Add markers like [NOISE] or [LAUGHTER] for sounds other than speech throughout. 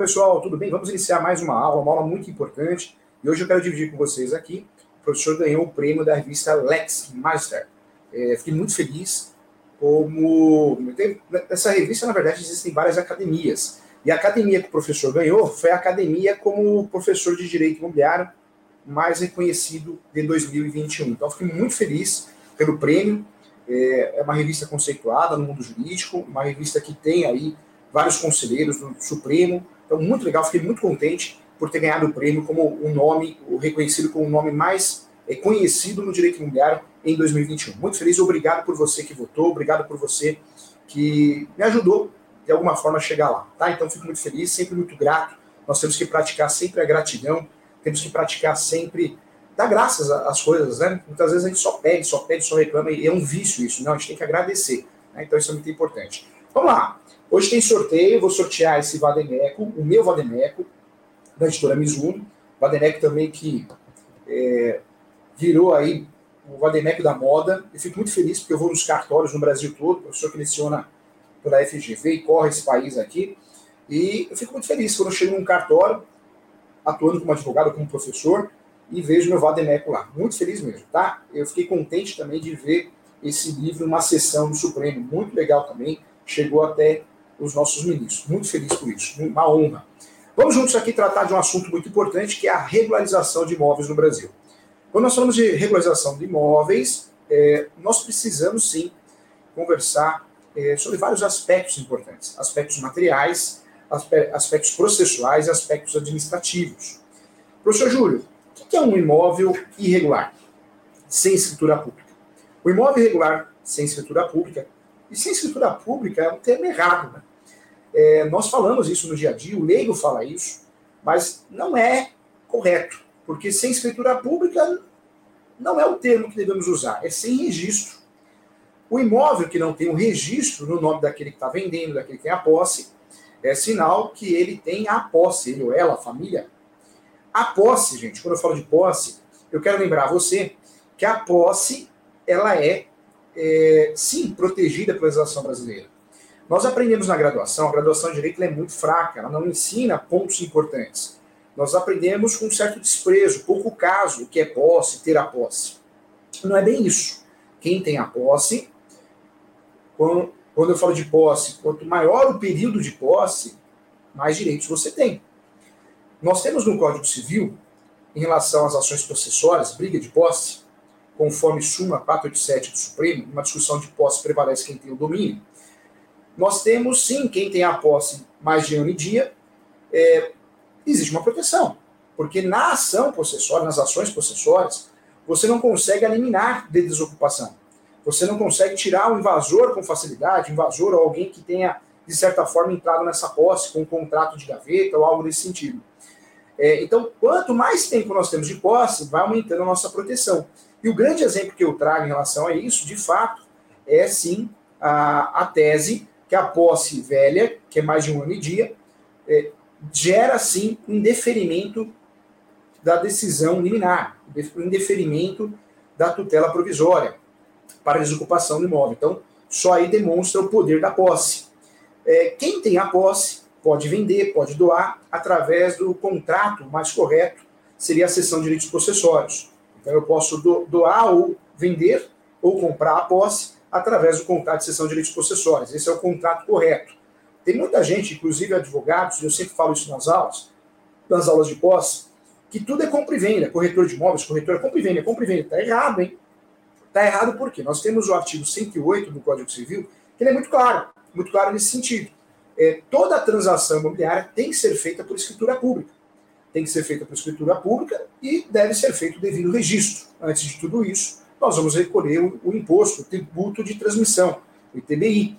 Pessoal, tudo bem? Vamos iniciar mais uma aula, uma aula muito importante. E hoje eu quero dividir com vocês aqui. O professor ganhou o prêmio da revista Lex Master. É, fiquei muito feliz. Como nessa revista, na verdade, existem várias academias. E a academia que o professor ganhou foi a academia como professor de direito imobiliário mais reconhecido de 2021. Então, fiquei muito feliz pelo prêmio. É, é uma revista conceituada no mundo jurídico, uma revista que tem aí vários conselheiros do Supremo. Então, muito legal, fiquei muito contente por ter ganhado o prêmio como um nome, reconhecido como o nome mais é, conhecido no direito imobiliário em 2021. Muito feliz, obrigado por você que votou, obrigado por você que me ajudou de alguma forma a chegar lá, tá? Então, fico muito feliz, sempre muito grato. Nós temos que praticar sempre a gratidão, temos que praticar sempre dar graças às coisas, né? Muitas vezes a gente só pede, só pede, só reclama, e é um vício isso, não, a gente tem que agradecer, né? Então, isso é muito importante. Vamos lá. Hoje tem sorteio, vou sortear esse Vademeco, o meu Vademeco, da editora Mizuno. Vademeco também que é, virou aí o Vademeco da moda. Eu fico muito feliz porque eu vou nos cartórios no Brasil todo, o professor que leciona pela FGV e corre esse país aqui. E eu fico muito feliz quando eu chego num cartório, atuando como advogado, como professor, e vejo meu Vademeco lá. Muito feliz mesmo, tá? Eu fiquei contente também de ver esse livro numa sessão do Supremo. Muito legal também. Chegou até os nossos ministros. Muito feliz por isso, uma honra. Vamos juntos aqui tratar de um assunto muito importante, que é a regularização de imóveis no Brasil. Quando nós falamos de regularização de imóveis, é, nós precisamos sim conversar é, sobre vários aspectos importantes: aspectos materiais, aspectos processuais e aspectos administrativos. Professor Júlio, o que é um imóvel irregular, sem escritura pública? O imóvel irregular sem escritura pública, e sem escritura pública é um termo errado, né? É, nós falamos isso no dia a dia, o leigo fala isso, mas não é correto, porque sem escritura pública não é o termo que devemos usar, é sem registro. O imóvel que não tem um registro no nome daquele que está vendendo, daquele que tem a posse, é sinal que ele tem a posse, ele ou ela, a família. A posse, gente, quando eu falo de posse, eu quero lembrar você que a posse, ela é, é sim, protegida pela legislação brasileira. Nós aprendemos na graduação, a graduação de Direito é muito fraca, ela não ensina pontos importantes. Nós aprendemos com um certo desprezo, pouco caso, o que é posse, ter a posse. Não é bem isso. Quem tem a posse, quando, quando eu falo de posse, quanto maior o período de posse, mais direitos você tem. Nós temos no Código Civil, em relação às ações processórias, briga de posse, conforme Suma 487 do Supremo, uma discussão de posse prevalece quem tem o domínio nós temos sim quem tem a posse mais de e dia, é, existe uma proteção. Porque na ação possessória, nas ações possessórias, você não consegue eliminar de desocupação. Você não consegue tirar o invasor com facilidade, invasor ou alguém que tenha, de certa forma, entrado nessa posse com um contrato de gaveta ou algo nesse sentido. É, então, quanto mais tempo nós temos de posse, vai aumentando a nossa proteção. E o grande exemplo que eu trago em relação a isso, de fato, é sim a, a tese que a posse velha, que é mais de um ano e dia, é, gera, sim, um indeferimento da decisão liminar, um indeferimento da tutela provisória para desocupação do imóvel. Então, só aí demonstra o poder da posse. É, quem tem a posse pode vender, pode doar, através do contrato mais correto, seria a cessão de direitos processórios. Então, eu posso doar ou vender ou comprar a posse através do contrato de cessão de direitos processórios. Esse é o contrato correto. Tem muita gente, inclusive advogados, eu sempre falo isso nas aulas, nas aulas de posse, que tudo é compra e venda, corretor de imóveis, corretor é compra e venda, é compra e venda. Está errado, hein? Está errado por quê? Nós temos o artigo 108 do Código Civil, que ele é muito claro, muito claro nesse sentido. É, toda transação imobiliária tem que ser feita por escritura pública. Tem que ser feita por escritura pública e deve ser feito o devido registro. Antes de tudo isso, nós vamos recolher o, o imposto, o tributo de transmissão, o ITBI.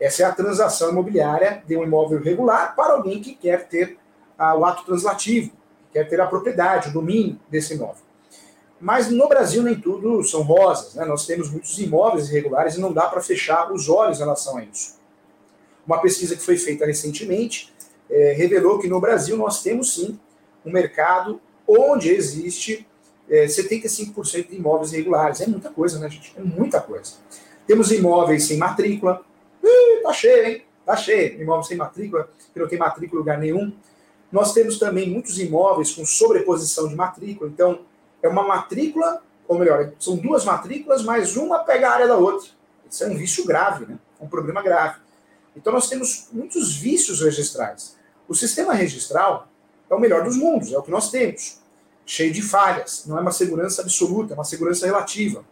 Essa é a transação imobiliária de um imóvel regular para alguém que quer ter ah, o ato translativo, quer ter a propriedade, o domínio desse imóvel. Mas no Brasil nem tudo são rosas, né? nós temos muitos imóveis irregulares e não dá para fechar os olhos em relação a isso. Uma pesquisa que foi feita recentemente é, revelou que no Brasil nós temos sim um mercado onde existe é, 75% de imóveis irregulares. É muita coisa, né, gente? É muita coisa. Temos imóveis sem matrícula. Ih, tá cheio, hein? Está cheio. Imóveis sem matrícula, que não tem matrícula em lugar nenhum. Nós temos também muitos imóveis com sobreposição de matrícula. Então, é uma matrícula, ou melhor, são duas matrículas, mas uma pega a área da outra. Isso é um vício grave, né? É um problema grave. Então, nós temos muitos vícios registrais. O sistema registral é o melhor dos mundos, é o que nós temos. Cheio de falhas. Não é uma segurança absoluta, é uma segurança relativa.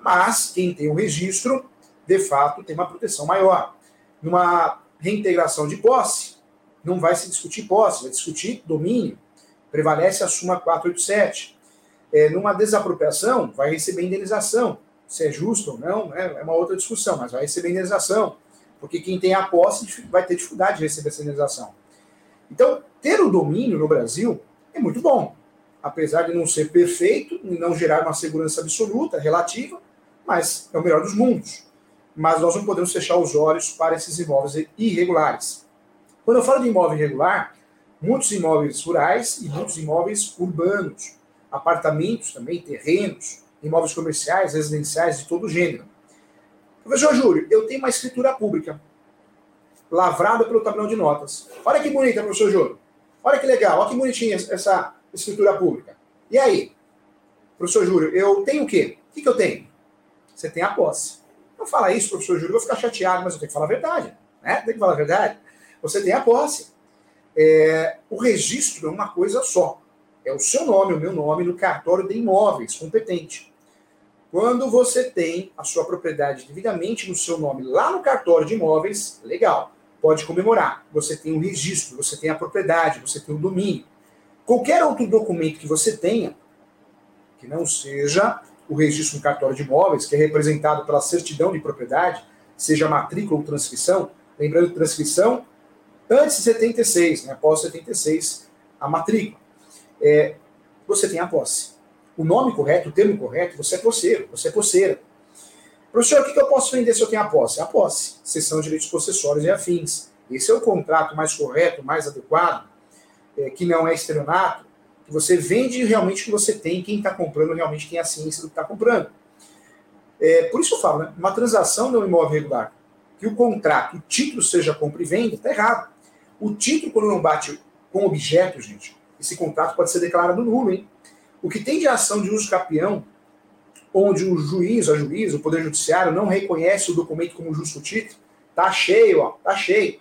Mas quem tem o registro, de fato, tem uma proteção maior. Numa reintegração de posse, não vai se discutir posse, vai discutir domínio. Prevalece a súmula 487. É, numa desapropriação, vai receber indenização. Se é justo ou não, né, é uma outra discussão, mas vai receber indenização. Porque quem tem a posse vai ter dificuldade de receber essa indenização. Então, ter o domínio no Brasil é muito bom. Apesar de não ser perfeito e não gerar uma segurança absoluta, relativa, mas é o melhor dos mundos. Mas nós não podemos fechar os olhos para esses imóveis irregulares. Quando eu falo de imóvel irregular, muitos imóveis rurais e muitos imóveis urbanos, apartamentos também, terrenos, imóveis comerciais, residenciais de todo gênero. Professor Júlio, eu tenho uma escritura pública lavrada pelo tabelão de notas. Olha que bonita, professor Júlio. Olha que legal, olha que bonitinha essa escritura pública. E aí? Professor Júlio, eu tenho o quê? O que, que eu tenho? Você tem a posse. Não fala isso, professor Júlio, eu vou ficar chateado, mas eu tenho que falar a verdade. Né? Tem que falar a verdade você tem a posse. É, o registro é uma coisa só. É o seu nome, o meu nome, no cartório de imóveis competente. Quando você tem a sua propriedade devidamente no seu nome lá no cartório de imóveis, legal, pode comemorar. Você tem o registro, você tem a propriedade, você tem o domínio. Qualquer outro documento que você tenha, que não seja o registro no cartório de imóveis, que é representado pela certidão de propriedade, seja matrícula ou transcrição, lembrando transcrição Antes de 76, né, após 76, a matrícula. É, você tem a posse. O nome correto, o termo correto, você é posseiro, você é posseira. Professor, o que eu posso vender se eu tenho a posse? A posse, sessão de direitos possessórios e afins. Esse é o contrato mais correto, mais adequado, é, que não é estelionato, que você vende realmente o que você tem, quem está comprando realmente tem a ciência do que está comprando. É, por isso eu falo, né, uma transação não imóvel regular, que o contrato, o título seja compra e venda, está errado. O título, quando não bate com objeto, gente, esse contrato pode ser declarado nulo, hein? O que tem de ação de uso capião, onde o juiz, a juiz, o Poder Judiciário não reconhece o documento como justo título, tá cheio, ó, tá cheio.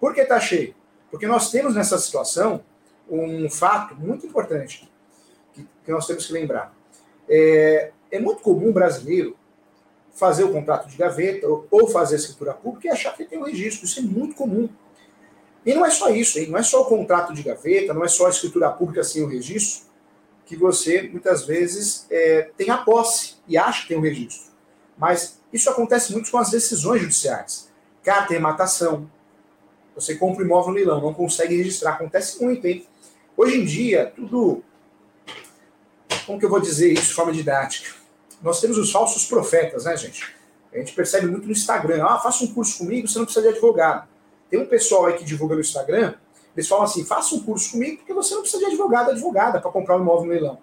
Por que tá cheio? Porque nós temos nessa situação um fato muito importante que, que nós temos que lembrar. É, é muito comum o brasileiro fazer o contrato de gaveta ou fazer a escritura pública e achar que tem um registro. Isso é muito comum. E não é só isso, hein? não é só o contrato de gaveta, não é só a escritura pública sem o registro, que você muitas vezes é, tem a posse e acha que tem o registro. Mas isso acontece muito com as decisões judiciais. Carta e matação. Você compra um imóvel no leilão, não consegue registrar. Acontece muito, hein? Hoje em dia, tudo. Como que eu vou dizer isso de forma didática? Nós temos os falsos profetas, né, gente? A gente percebe muito no Instagram. Ah, faça um curso comigo, você não precisa de advogado. Tem um pessoal aí que divulga no Instagram, eles falam assim: faça um curso comigo, porque você não precisa de advogado, advogada para comprar um imóvel no leilão.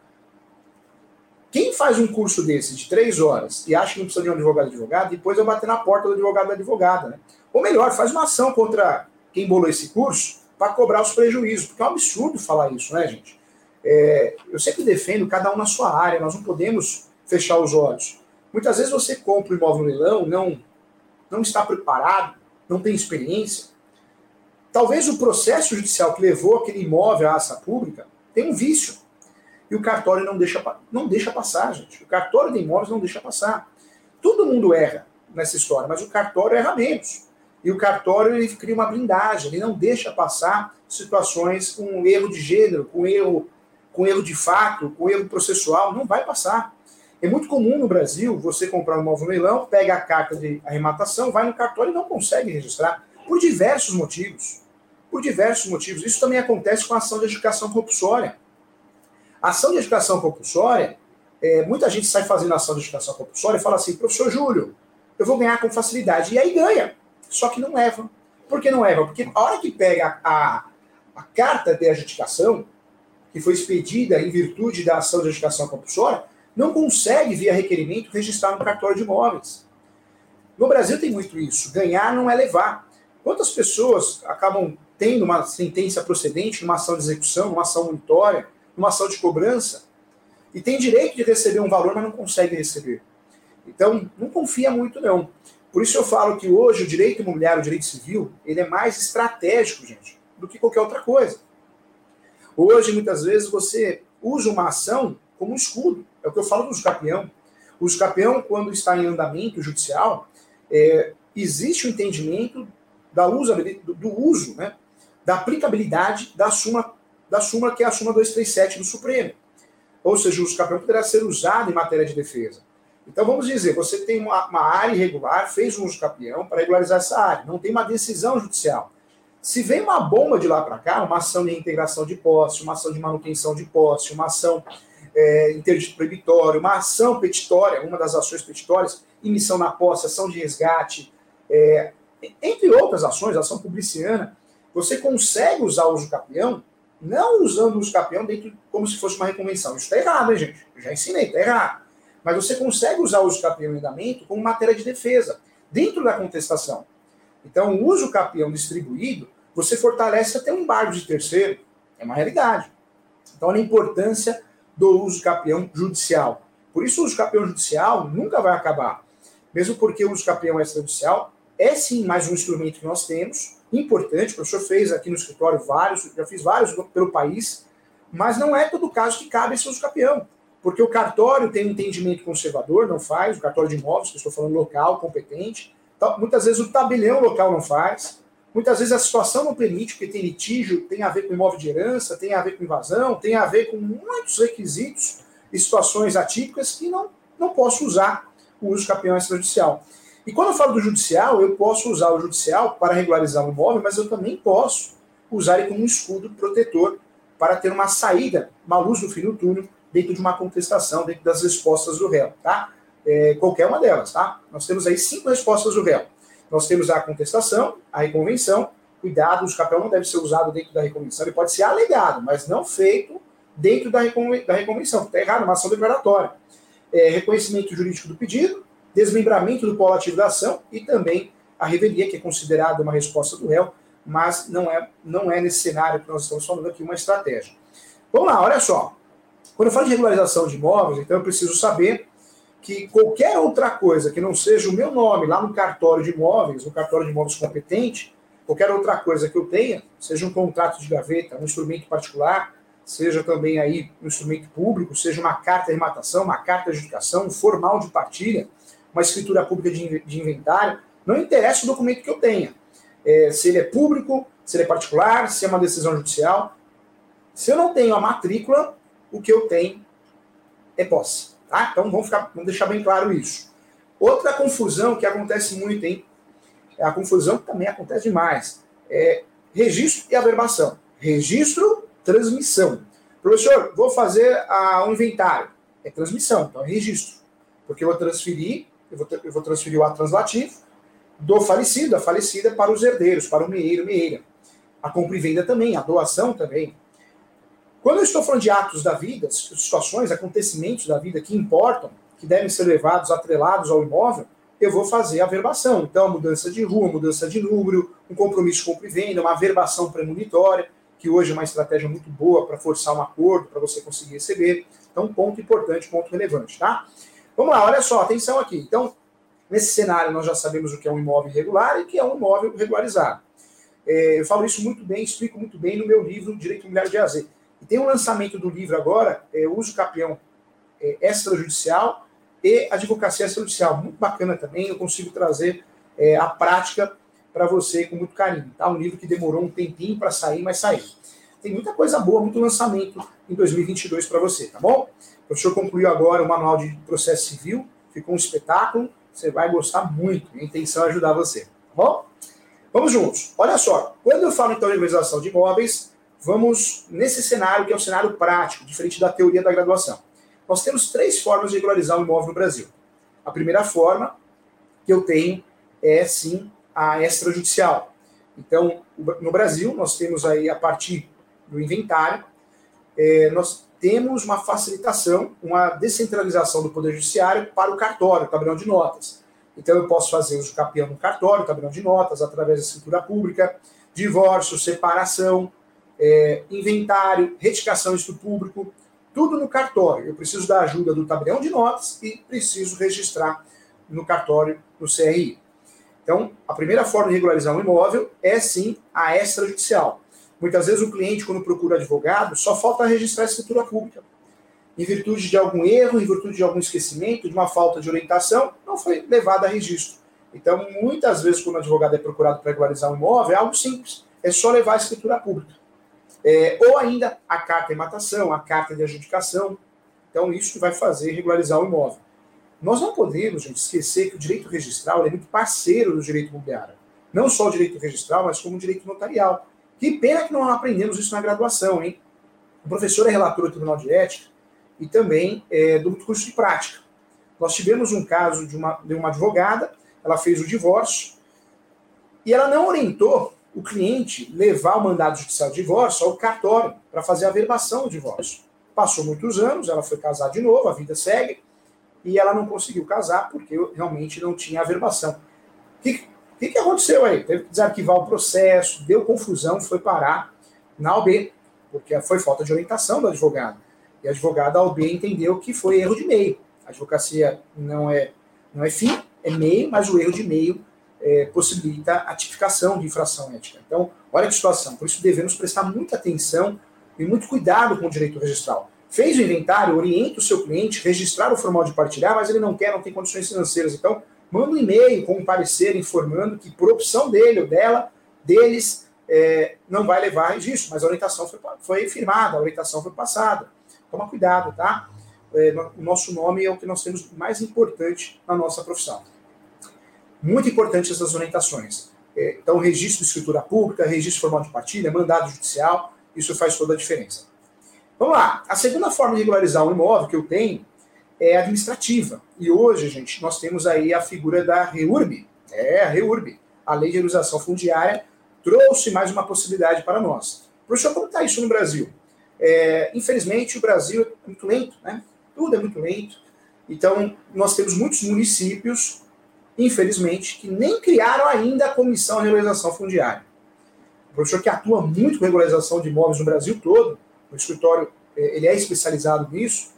Quem faz um curso desse de três horas e acha que não precisa de um advogado advogado, depois vai bater na porta do advogado da advogada, né? Ou melhor, faz uma ação contra quem bolou esse curso para cobrar os prejuízos, porque é um absurdo falar isso, né, gente? É, eu sempre defendo cada um na sua área, nós não podemos fechar os olhos. Muitas vezes você compra um imóvel no leilão, não, não está preparado, não tem experiência, Talvez o processo judicial que levou aquele imóvel à aça pública tem um vício. E o cartório não deixa, não deixa passar, gente. O cartório de imóveis não deixa passar. Todo mundo erra nessa história, mas o cartório erra menos. E o cartório ele cria uma blindagem, ele não deixa passar situações com erro de gênero, com erro, com erro de fato, com erro processual, não vai passar. É muito comum no Brasil você comprar um imóvel no leilão, pega a carta de arrematação, vai no cartório e não consegue registrar, por diversos motivos por diversos motivos. Isso também acontece com a ação de educação compulsória. A ação de educação compulsória, é, muita gente sai fazendo ação de educação compulsória e fala assim, professor Júlio, eu vou ganhar com facilidade. E aí ganha. Só que não leva. Por que não leva? Porque a hora que pega a, a carta de adjudicação, que foi expedida em virtude da ação de educação compulsória, não consegue, via requerimento, registrar no cartório de imóveis. No Brasil tem muito isso. Ganhar não é levar. Quantas pessoas acabam tendo uma sentença procedente numa ação de execução, numa ação monitória, numa ação de cobrança, e tem direito de receber um valor, mas não consegue receber? Então, não confia muito, não. Por isso eu falo que hoje o direito imobiliário, o direito civil, ele é mais estratégico, gente, do que qualquer outra coisa. Hoje, muitas vezes, você usa uma ação como um escudo. É o que eu falo do uso capião. O uso capião, quando está em andamento judicial, é, existe o um entendimento da uso, do, do uso, né, da aplicabilidade da súmula, da súmula que é a súmula 237 do Supremo. Ou seja, o uso capião poderá ser usado em matéria de defesa. Então, vamos dizer, você tem uma, uma área irregular, fez um uso capião para regularizar essa área, não tem uma decisão judicial. Se vem uma bomba de lá para cá, uma ação de reintegração de posse, uma ação de manutenção de posse, uma ação é, interdito proibitório, uma ação petitória, uma das ações petitórias, emissão na posse, ação de resgate, é, entre outras ações, ação publiciana, você consegue usar o uso capião, não usando o uso capião dentro como se fosse uma reconvenção. Isso está errado, hein, gente? Eu já ensinei, está errado. Mas você consegue usar o uso capião em andamento como matéria de defesa, dentro da contestação. Então, o uso capião distribuído você fortalece até um embargo de terceiro. É uma realidade. Então, a importância do uso capião judicial. Por isso, o uso capião judicial nunca vai acabar. Mesmo porque o uso capião extrajudicial é sim mais um instrumento que nós temos, importante. O professor fez aqui no escritório vários, já fiz vários pelo país, mas não é todo caso que cabe esse uso capião. Porque o cartório tem um entendimento conservador, não faz, o cartório de imóveis, que eu estou falando local, competente. Então, muitas vezes o tabelião local não faz. Muitas vezes a situação não permite, porque tem litígio, tem a ver com imóvel de herança, tem a ver com invasão, tem a ver com muitos requisitos e situações atípicas que não, não posso usar o uso campeão extrajudicial. E quando eu falo do judicial, eu posso usar o judicial para regularizar o imóvel, mas eu também posso usar ele como um escudo protetor para ter uma saída, uma luz no fim do túnel, dentro de uma contestação, dentro das respostas do réu, tá? É, qualquer uma delas, tá? Nós temos aí cinco respostas do réu. Nós temos a contestação, a reconvenção. Cuidado, o capel não deve ser usado dentro da reconvenção, ele pode ser alegado, mas não feito dentro da, reconvenção, da reconvenção. Está errado, uma ação declaratória. É, reconhecimento jurídico do pedido, desmembramento do polo ativo da ação e também a revelia, que é considerada uma resposta do réu, mas não é, não é nesse cenário que nós estamos falando aqui uma estratégia. Vamos lá, olha só. Quando eu falo de regularização de imóveis, então eu preciso saber que qualquer outra coisa que não seja o meu nome lá no cartório de imóveis, no cartório de imóveis competente, qualquer outra coisa que eu tenha, seja um contrato de gaveta, um instrumento particular, seja também aí um instrumento público, seja uma carta de rematação, uma carta de adjudicação, um formal de partilha, uma escritura pública de inventário, não interessa o documento que eu tenha. É, se ele é público, se ele é particular, se é uma decisão judicial. Se eu não tenho a matrícula, o que eu tenho é posse. Tá? Então vamos, ficar, vamos deixar bem claro isso. Outra confusão que acontece muito, hein? É a confusão que também acontece demais. É registro e averbação. Registro, transmissão. Professor, vou fazer a, um inventário. É transmissão, então é registro. Porque eu vou transferir, eu vou, eu vou transferir o ato translativo do falecido, a falecida, para os herdeiros, para o meeiro, meeira. A compra e venda também, a doação também. Quando eu estou falando de atos da vida, situações, acontecimentos da vida que importam, que devem ser levados, atrelados ao imóvel, eu vou fazer a verbação. Então, mudança de rua, mudança de número, um compromisso de compra e venda, uma verbação premonitória, que hoje é uma estratégia muito boa para forçar um acordo, para você conseguir receber. Então, ponto importante, ponto relevante, tá? Vamos lá, olha só, atenção aqui. Então, nesse cenário, nós já sabemos o que é um imóvel irregular e o que é um imóvel regularizado. É, eu falo isso muito bem, explico muito bem no meu livro Direito Imobiliário de AZ. E tem um lançamento do livro agora, é, Uso Capião é, Extrajudicial e Advocacia Extrajudicial. Muito bacana também, eu consigo trazer é, a prática para você com muito carinho. Tá? Um livro que demorou um tempinho para sair, mas saiu. Tem muita coisa boa, muito lançamento em 2022 para você, tá bom? O professor concluiu agora o manual de processo civil, ficou um espetáculo, você vai gostar muito. A intenção é ajudar você, tá bom? Vamos juntos. Olha só, quando eu falo então de legalização de imóveis, Vamos nesse cenário, que é um cenário prático, diferente da teoria da graduação. Nós temos três formas de regularizar um imóvel no Brasil. A primeira forma que eu tenho é, sim, a extrajudicial. Então, no Brasil, nós temos aí, a partir do inventário, é, nós temos uma facilitação, uma descentralização do Poder Judiciário para o cartório, o tabelião de notas. Então eu posso fazer uso capião no cartório, tabelão de notas, através da escritura pública, divórcio, separação, é, inventário, retificação isto público, tudo no cartório. Eu preciso da ajuda do tabelião de notas e preciso registrar no cartório, no CRI. Então, a primeira forma de regularizar um imóvel é sim a extrajudicial. Muitas vezes o cliente, quando procura advogado, só falta registrar a escritura pública. Em virtude de algum erro, em virtude de algum esquecimento, de uma falta de orientação, não foi levado a registro. Então, muitas vezes, quando o advogado é procurado para regularizar um imóvel, é algo simples. É só levar a escritura pública. É, ou ainda a carta de matação, a carta de adjudicação. Então, isso vai fazer regularizar o imóvel. Nós não podemos, gente, esquecer que o direito registral é muito parceiro do direito imobiliário. Não só o direito registral, mas como o direito notarial. Que pena que não aprendemos isso na graduação, hein? O professor é relator do Tribunal de Ética e também é, do curso de prática. Nós tivemos um caso de uma, de uma advogada, ela fez o divórcio e ela não orientou o cliente levar o mandado judicial de divórcio ao cartório para fazer a verbação do divórcio. Passou muitos anos, ela foi casar de novo, a vida segue, e ela não conseguiu casar porque realmente não tinha a verbação. O que, que, que aconteceu aí? Teve que desarquivar o processo, deu confusão, foi parar na OB, porque foi falta de orientação do advogado. E a advogada OB entendeu que foi erro de meio. A advocacia não é, não é fim, é meio, mas o erro de meio é, possibilita a tipificação de infração ética. Então, olha que situação. Por isso devemos prestar muita atenção e muito cuidado com o direito registral. Fez o inventário, orienta o seu cliente, registrar o formal de partilhar, mas ele não quer, não tem condições financeiras. Então, manda um e-mail com um parecer informando que, por opção dele ou dela, deles, é, não vai levar registro, mas a orientação foi, foi firmada, a orientação foi passada. Toma cuidado, tá? É, o nosso nome é o que nós temos mais importante na nossa profissão. Muito importante essas orientações. É, então, registro de escritura pública, registro formal de partilha, mandado judicial, isso faz toda a diferença. Vamos lá. A segunda forma de regularizar um imóvel que eu tenho é administrativa. E hoje, gente, nós temos aí a figura da REURB. É, a REURB. A Lei de Regularização Fundiária trouxe mais uma possibilidade para nós. Professor, como está isso no Brasil? É, infelizmente, o Brasil é muito lento, né? Tudo é muito lento. Então, nós temos muitos municípios infelizmente, que nem criaram ainda a Comissão de Regularização Fundiária. O professor que atua muito com regularização de imóveis no Brasil todo, o escritório é, ele é especializado nisso,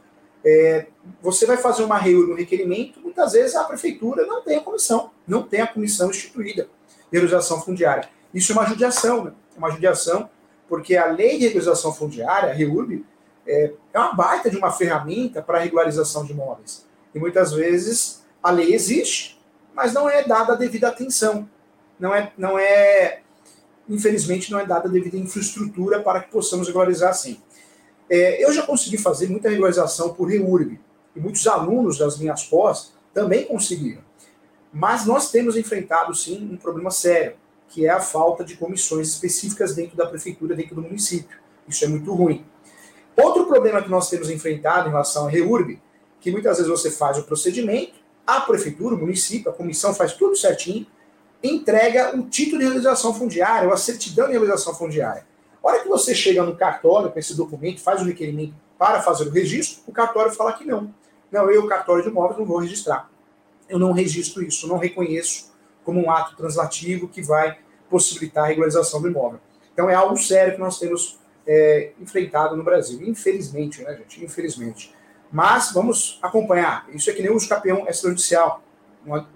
é, você vai fazer uma reunião no requerimento, muitas vezes a prefeitura não tem a comissão, não tem a comissão instituída de regularização fundiária. Isso é uma judiação, né? é uma judiação, porque a lei de regularização fundiária, a REURB, é, é uma baita de uma ferramenta para regularização de imóveis. E muitas vezes a lei existe, mas não é dada a devida atenção. Não é, não é, infelizmente, não é dada a devida infraestrutura para que possamos regularizar assim. É, eu já consegui fazer muita regularização por REURB, e muitos alunos das minhas pós também conseguiram. Mas nós temos enfrentado, sim, um problema sério, que é a falta de comissões específicas dentro da prefeitura, dentro do município. Isso é muito ruim. Outro problema que nós temos enfrentado em relação à REURB, que muitas vezes você faz o procedimento, a prefeitura, o município, a comissão faz tudo certinho, entrega o título de realização fundiária, ou a certidão de realização fundiária. A hora que você chega no cartório com esse documento, faz o requerimento para fazer o registro, o cartório fala que não. Não, eu, cartório de imóveis, não vou registrar. Eu não registro isso, não reconheço como um ato translativo que vai possibilitar a regularização do imóvel. Então é algo sério que nós temos é, enfrentado no Brasil. Infelizmente, né, gente? Infelizmente. Mas vamos acompanhar. Isso é que nem o campeão extrajudicial.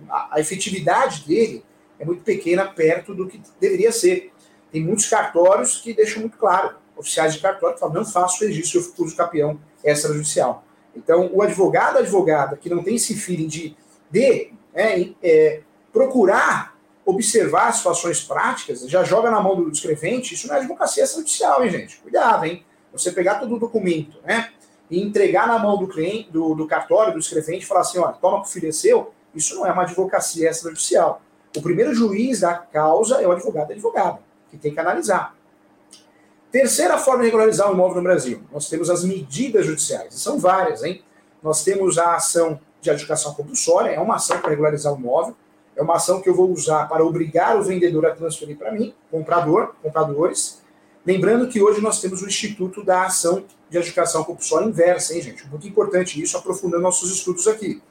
A, efetividade dele é muito pequena perto do que deveria ser. Tem muitos cartórios que deixam muito claro, oficiais de cartório falam, não faço registro eu futuro campeão extrajudicial. Então, o advogado, advogada, que não tem esse feeling de, de é, é, procurar observar situações práticas, já joga na mão do escrevente, isso não é advocacia extrajudicial, hein, gente? Cuidado, hein? Você pegar todo o documento, né? E entregar na mão do cliente, do, do cartório, do escrevente, e falar assim, olha, toma que o filho é seu, isso não é uma advocacia extrajudicial. O primeiro juiz da causa é o advogado advogado, que tem que analisar. Terceira forma de regularizar o imóvel no Brasil, nós temos as medidas judiciais, são várias, hein? Nós temos a ação de adjudicação compulsória, é uma ação para regularizar o imóvel, é uma ação que eu vou usar para obrigar o vendedor a transferir para mim, comprador, compradores, Lembrando que hoje nós temos o Instituto da Ação de Adjudicação Compulsória Inversa, hein, gente? Muito importante isso, aprofundando nossos estudos aqui.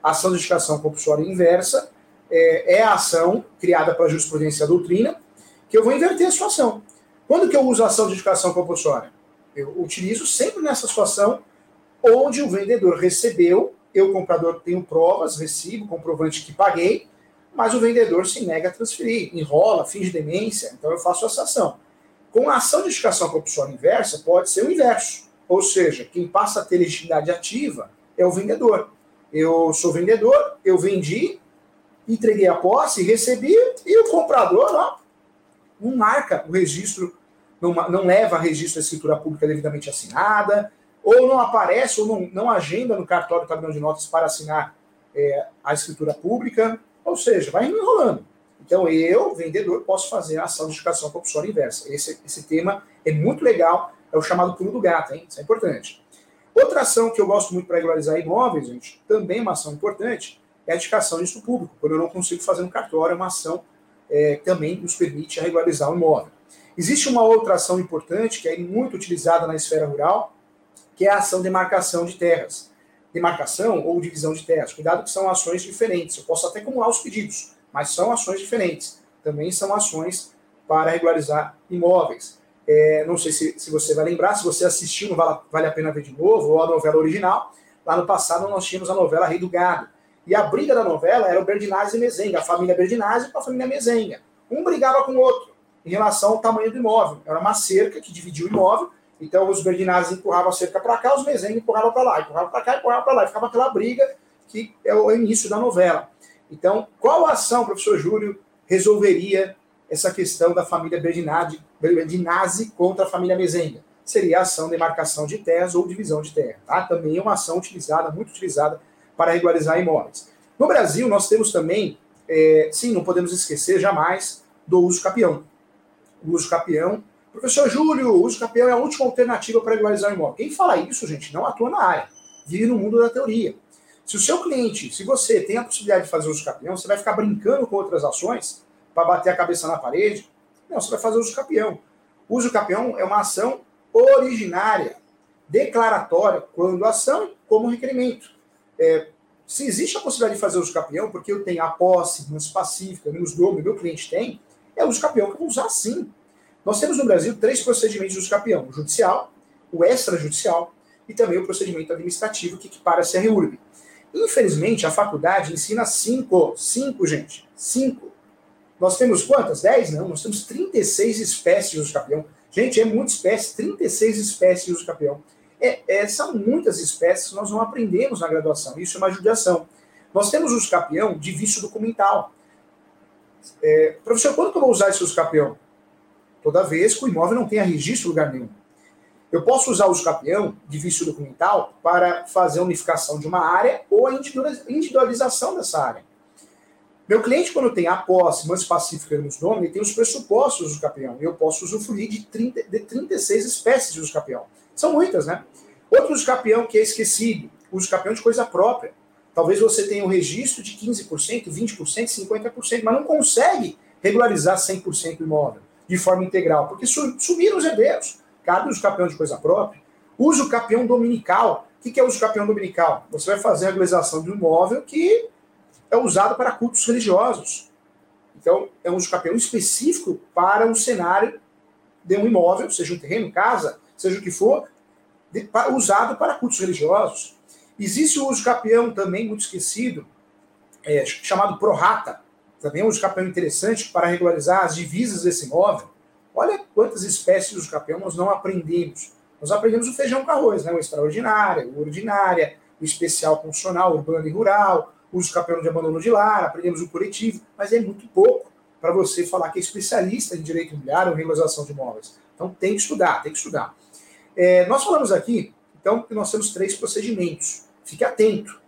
A ação de adjudicação compulsória inversa é, é a ação criada pela jurisprudência e doutrina, que eu vou inverter a situação. Quando que eu uso a ação de educação compulsória? Eu utilizo sempre nessa situação onde o vendedor recebeu, eu, comprador, tenho provas, recibo, comprovante que paguei, mas o vendedor se nega a transferir, enrola, finge demência, então eu faço essa ação. Com a ação de educação compulsória inversa, pode ser o inverso. Ou seja, quem passa a ter legitimidade ativa é o vendedor. Eu sou vendedor, eu vendi, entreguei a posse, recebi, e o comprador ó, não marca o registro, não, não leva registro da escritura pública devidamente assinada, ou não aparece, ou não, não agenda no cartório tabelião de notas para assinar é, a escritura pública, ou seja, vai enrolando. Então, eu, vendedor, posso fazer a ação de educação compulsória inversa. Esse, esse tema é muito legal, é o chamado pulo do gato, hein? Isso é importante. Outra ação que eu gosto muito para regularizar imóveis, gente, também uma ação importante, é a indicação disso público. Quando eu não consigo fazer no cartório, é uma ação é, também nos permite regularizar o imóvel. Existe uma outra ação importante, que é muito utilizada na esfera rural, que é a ação de demarcação de terras. Demarcação ou divisão de terras. Cuidado que são ações diferentes. Eu posso até acumular os pedidos, mas são ações diferentes. Também são ações para regularizar imóveis. É, não sei se, se você vai lembrar, se você assistiu, não vale, vale a pena ver de novo, ou a novela original. Lá no passado nós tínhamos a novela Rei do Gado. E a briga da novela era o Berdinazzi e Mezenga, a família Berdinazzi com a família Mezenga. Um brigava com o outro em relação ao tamanho do imóvel. Era uma cerca que dividia o imóvel, então os Berdinazzi empurravam a cerca para cá, os Mezenga empurravam para lá, empurravam para cá, empurravam para lá. Ficava aquela briga que é o início da novela. Então, qual ação, professor Júlio, resolveria essa questão da família Berdinazzi contra a família Mezenga? Seria a ação de marcação de terras ou divisão de terra. Tá? Também é uma ação utilizada, muito utilizada para regularizar imóveis. No Brasil, nós temos também, é, sim, não podemos esquecer jamais do uso capião. O uso capião. Professor Júlio, o uso capião é a última alternativa para regularizar o imóvel. Quem fala isso, gente, não atua na área, vive no mundo da teoria. Se o seu cliente, se você tem a possibilidade de fazer uso capião, você vai ficar brincando com outras ações para bater a cabeça na parede? Não, você vai fazer uso capião. O uso capião é uma ação originária, declaratória, quando ação como requerimento. É, se existe a possibilidade de fazer uso capião, porque eu tenho a posse mais pacífica, menos dobro, meu cliente tem, é uso capião que eu vou usar sim. Nós temos no Brasil três procedimentos de uso capião: o judicial, o extrajudicial e também o procedimento administrativo que equipara a CRURB. Infelizmente, a faculdade ensina cinco. Cinco, gente. Cinco. Nós temos quantas? Dez? Não, nós temos 36 espécies de uso capião. Gente, é muita espécie, 36 espécies de uso capião. É, é, são muitas espécies que nós não aprendemos na graduação. Isso é uma judiação. Nós temos o escapião de vício documental. É, professor, quando que eu vou usar esse escapião? Toda vez que o imóvel não tenha registro em lugar nenhum. Eu posso usar o escapião de vício documental para fazer a unificação de uma área ou a individualização dessa área. Meu cliente, quando tem a posse mais pacífica nomes, ele tem os pressupostos do escapião. Eu posso usufruir de, 30, de 36 espécies de escapião. São muitas, né? Outro escapião que é esquecido, o escapião de coisa própria. Talvez você tenha um registro de 15%, 20%, 50%, mas não consegue regularizar 100% o imóvel de forma integral, porque sumiram os herdeiros. Cabe o escapião de coisa própria. Usa o capião dominical. O que é o uso capião dominical? Você vai fazer a regularização de um imóvel que é usado para cultos religiosos. Então, é um uso capião específico para um cenário de um imóvel, seja um terreno, casa, seja o que for, de, usado para cultos religiosos. Existe o uso capião também muito esquecido, é, chamado prorata. Também é um uso capião interessante para regularizar as divisas desse imóvel. Olha quantas espécies uso capião nós não aprendemos. Nós aprendemos o feijão com arroz, né? o extraordinário, o ordinária, o especial funcional, urbano e rural, uso capião de abandono de lar, aprendemos o coletivo, mas é muito pouco para você falar que é especialista em direito imobiliário ou regularização de imóveis. Então tem que estudar, tem que estudar. É, nós falamos aqui, então, que nós temos três procedimentos. Fique atento.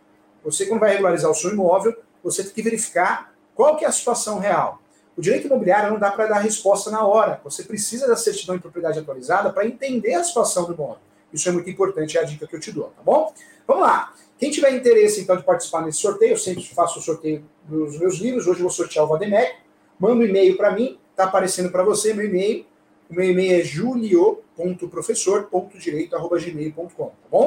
Você, quando vai regularizar o seu imóvel, você tem que verificar qual que é a situação real. O direito imobiliário não dá para dar resposta na hora. Você precisa da certidão de propriedade atualizada para entender a situação do imóvel. Isso é muito importante, é a dica que eu te dou, tá bom? Vamos lá. Quem tiver interesse, então, de participar nesse sorteio, eu sempre faço o sorteio dos meus livros. Hoje eu vou sortear o Vademec. Manda um e-mail para mim, está aparecendo para você meu e-mail. O meu e-mail é julio.professor.direito.gmail.com, tá bom?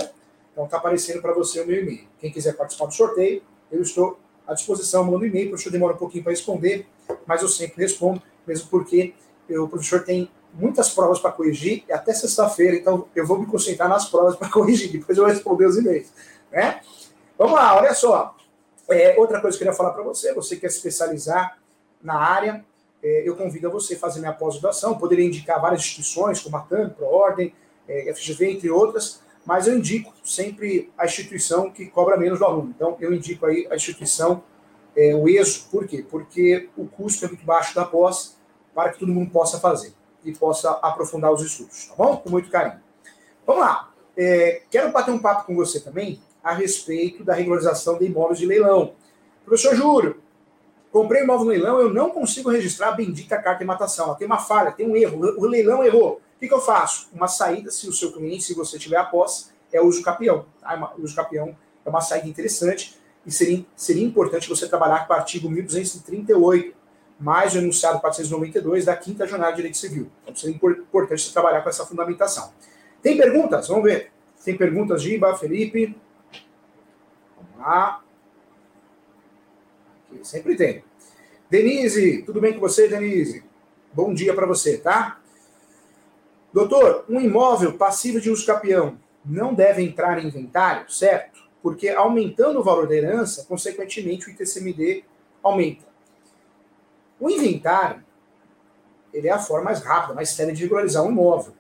Então tá aparecendo para você o meu e-mail. Quem quiser participar do sorteio, eu estou à disposição, mando um e-mail, o professor demora um pouquinho para responder, mas eu sempre respondo, mesmo porque o professor tem muitas provas para corrigir, até sexta-feira, então eu vou me concentrar nas provas para [LAUGHS] corrigir, depois eu vou responder os e-mails. Né? Vamos lá, olha só. É, outra coisa que eu queria falar para você, você quer se especializar na área, é, eu convido a você a fazer minha pós-graduação, poderia indicar várias instituições, como a TAM, ProOrdem, é, FGV, entre outras, mas eu indico sempre a instituição que cobra menos do aluno. Então, eu indico aí a instituição, é, o ESO, por quê? Porque o custo é muito baixo da pós, para que todo mundo possa fazer e possa aprofundar os estudos, tá bom? Com muito carinho. Vamos lá. É, quero bater um papo com você também a respeito da regularização de imóveis de leilão. Professor Júlio, comprei imóvel no leilão, eu não consigo registrar a bendita carta de matação. Tem uma falha, tem um erro, o leilão errou. O que, que eu faço? Uma saída, se o seu cliente, se você tiver a posse, é o uso capião. Tá? O uso capião é uma saída interessante e seria, seria importante você trabalhar com o artigo 1238, mais o enunciado 492 da quinta jornada de direito civil. Então seria importante você trabalhar com essa fundamentação. Tem perguntas? Vamos ver. Tem perguntas, Giba, Felipe? Vamos lá. Aqui, sempre tem. Denise, tudo bem com você, Denise? Bom dia para você, tá? Doutor, um imóvel passivo de uso capião não deve entrar em inventário, certo? Porque aumentando o valor da herança, consequentemente o ITCMD aumenta. O inventário, ele é a forma mais rápida, mais séria de regularizar um imóvel.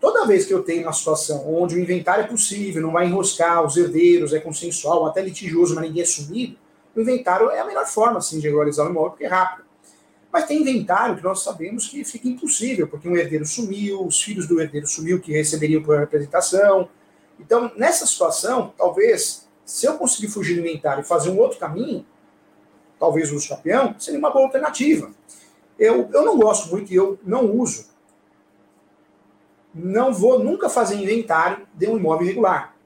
Toda vez que eu tenho uma situação onde o inventário é possível, não vai enroscar os herdeiros, é consensual, até litigioso, mas ninguém é sumido, o inventário é a melhor forma assim, de regularizar o imóvel, porque é rápido. Mas tem inventário que nós sabemos que fica impossível, porque um herdeiro sumiu, os filhos do herdeiro sumiu que receberiam por representação. Então, nessa situação, talvez, se eu conseguir fugir do inventário e fazer um outro caminho, talvez o uso campeão, seria uma boa alternativa. Eu, eu não gosto muito e eu não uso. Não vou nunca fazer inventário de um imóvel irregular.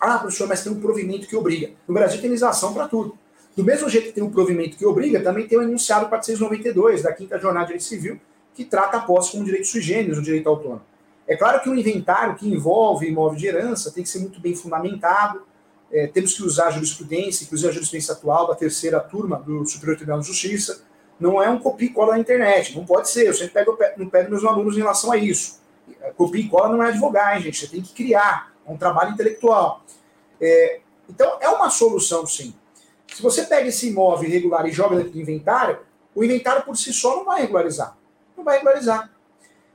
Ah, professor, mas tem um provimento que obriga. No Brasil tem legislação para tudo. Do mesmo jeito que tem um provimento que obriga, também tem o enunciado 492 da Quinta Jornada de Direito Civil, que trata a posse como direito sui generis, um direito autônomo. É claro que o inventário que envolve imóvel de herança tem que ser muito bem fundamentado, é, temos que usar a jurisprudência, inclusive a jurisprudência atual da terceira turma do Superior Tribunal de Justiça, não é um copia e cola na internet, não pode ser, eu sempre pego no pé dos meus alunos em relação a isso. Copia e cola não é advogar, hein, gente, você tem que criar, é um trabalho intelectual. É, então, é uma solução, sim. Se você pega esse imóvel irregular e joga dentro do inventário, o inventário por si só não vai regularizar. Não vai regularizar.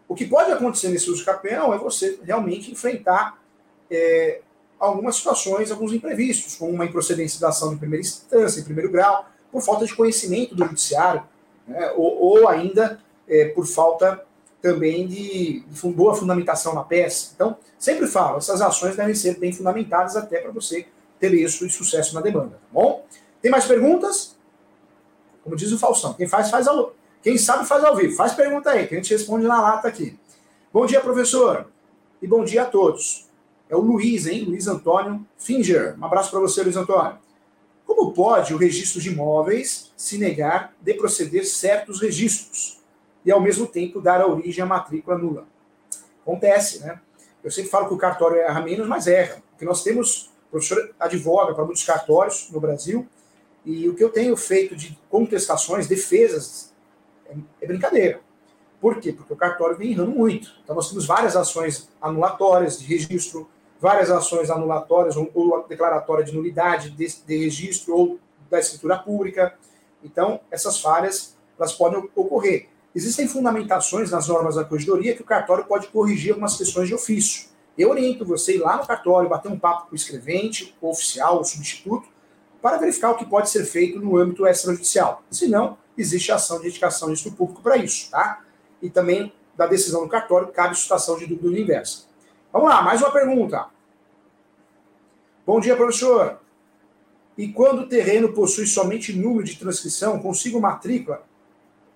O que pode acontecer nesse uso campeão é você realmente enfrentar é, algumas situações, alguns imprevistos, como uma improcedência da ação em primeira instância, em primeiro grau, por falta de conhecimento do judiciário, né, ou, ou, ainda é, por falta também de, de, boa fundamentação na peça. Então, sempre falo, essas ações devem ser bem fundamentadas até para você ter êxito e sucesso na demanda, tá bom? Tem mais perguntas? Como diz o Faustão, quem faz, faz ao Quem sabe, faz ao vivo. Faz pergunta aí, que a gente responde na lata aqui. Bom dia, professor. E bom dia a todos. É o Luiz, hein? Luiz Antônio Finger. Um abraço para você, Luiz Antônio. Como pode o registro de imóveis se negar de proceder certos registros e, ao mesmo tempo, dar a origem à matrícula nula? Acontece, né? Eu sempre falo que o cartório erra menos, mas erra. Porque nós temos, o professor advoga para muitos cartórios no Brasil, e o que eu tenho feito de contestações, defesas, é, é brincadeira. Por quê? Porque o cartório vem errando muito. Então nós temos várias ações anulatórias de registro, várias ações anulatórias ou, ou declaratória de nulidade de, de, registro ou da escritura pública. Então essas falhas elas podem ocorrer. Existem fundamentações nas normas da corregedoria que o cartório pode corrigir algumas questões de ofício. Eu oriento você ir lá no cartório, bater um papo com o escrevente, o oficial, o substituto, para verificar o que pode ser feito no âmbito extrajudicial. Se não, existe ação de indicação de público para isso, tá? E também da decisão do cartório cabe situação de dúvida inversa. Vamos lá, mais uma pergunta. Bom dia, professor. E quando o terreno possui somente número de transcrição, consigo matrícula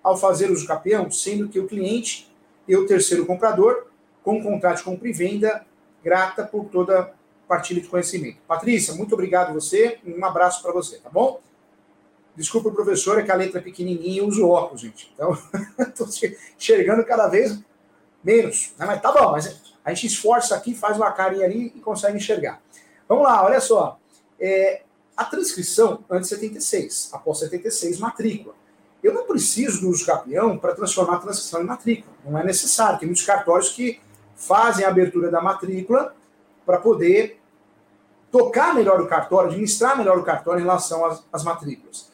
ao fazer uso capião, sendo que o cliente e o terceiro comprador, com contrato de compra e venda, grata por toda partilha de conhecimento. Patrícia, muito obrigado você, um abraço para você, tá bom? Desculpa, professor, é que a letra é pequenininha e uso óculos, gente. Então, [LAUGHS] estou enxergando cada vez menos. Né? Mas tá bom, mas a gente esforça aqui, faz uma carinha ali e consegue enxergar. Vamos lá, olha só. É, a transcrição antes de 76, após 76, matrícula. Eu não preciso do uso campeão para transformar a transcrição em matrícula. Não é necessário. Tem muitos cartórios que fazem a abertura da matrícula para poder tocar melhor o cartório, administrar melhor o cartório em relação às, às matrículas.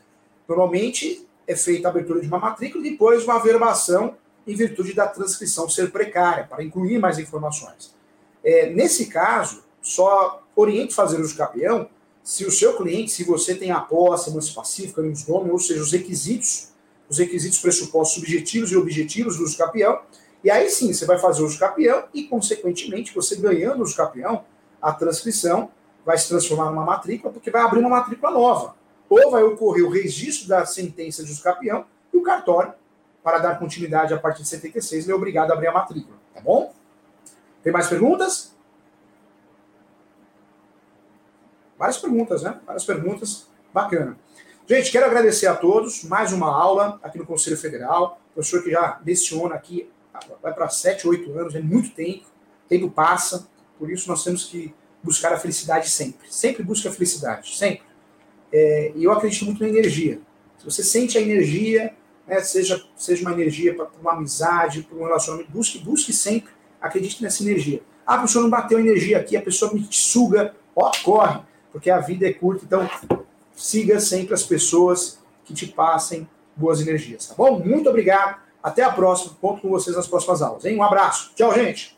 Normalmente é feita a abertura de uma matrícula e depois uma averbação em virtude da transcrição ser precária, para incluir mais informações. É, nesse caso, só oriente fazer uso campeão se o seu cliente, se você tem a posse, a pacífica, nos nome, ou seja, os requisitos os requisitos pressupostos subjetivos e objetivos do uso capião, e aí sim você vai fazer o uso capião e, consequentemente, você ganhando o uso capião, a transcrição vai se transformar numa matrícula, porque vai abrir uma matrícula nova. Ou vai ocorrer o registro da sentença de uso capião e o cartório, para dar continuidade a partir de 76, ele é obrigado a abrir a matrícula. Tá bom? Tem mais perguntas? Várias perguntas, né? Várias perguntas. Bacana. Gente, quero agradecer a todos. Mais uma aula aqui no Conselho Federal. O professor que já leciona aqui, vai para 7, 8 anos, é muito tempo. O tempo passa, por isso nós temos que buscar a felicidade sempre. Sempre busque a felicidade, sempre. É, e eu acredito muito na energia. Se você sente a energia, né, seja, seja uma energia para uma amizade, para um relacionamento, busque, busque sempre, acredite nessa energia. Ah, a pessoa não bateu energia aqui, a pessoa me suga, ó, corre, porque a vida é curta, então siga sempre as pessoas que te passem boas energias, tá bom? Muito obrigado. Até a próxima. Conto com vocês nas próximas aulas. Hein? Um abraço. Tchau, gente.